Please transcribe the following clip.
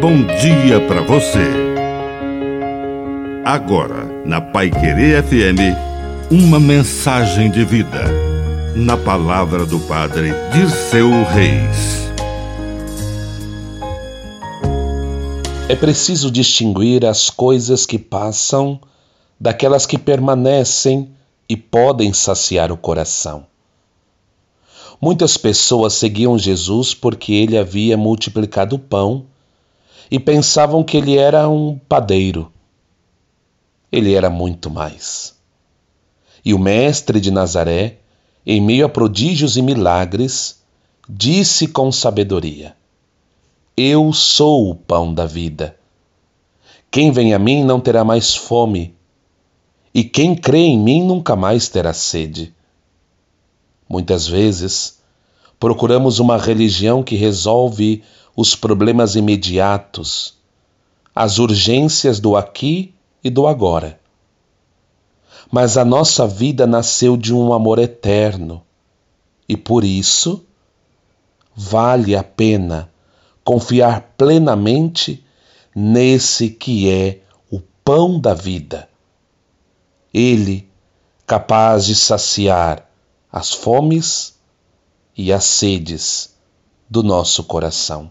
bom dia para você. Agora, na Pai Querer FM, uma mensagem de vida. Na palavra do Padre Dirceu Reis. É preciso distinguir as coisas que passam daquelas que permanecem e podem saciar o coração. Muitas pessoas seguiam Jesus porque ele havia multiplicado o pão e pensavam que ele era um padeiro. Ele era muito mais. E o Mestre de Nazaré, em meio a prodígios e milagres, disse com sabedoria: Eu sou o pão da vida. Quem vem a mim não terá mais fome, e quem crê em mim nunca mais terá sede. Muitas vezes, procuramos uma religião que resolve os problemas imediatos, as urgências do aqui e do agora. Mas a nossa vida nasceu de um amor eterno e por isso vale a pena confiar plenamente nesse que é o pão da vida. Ele, capaz de saciar as fomes e as sedes do nosso coração.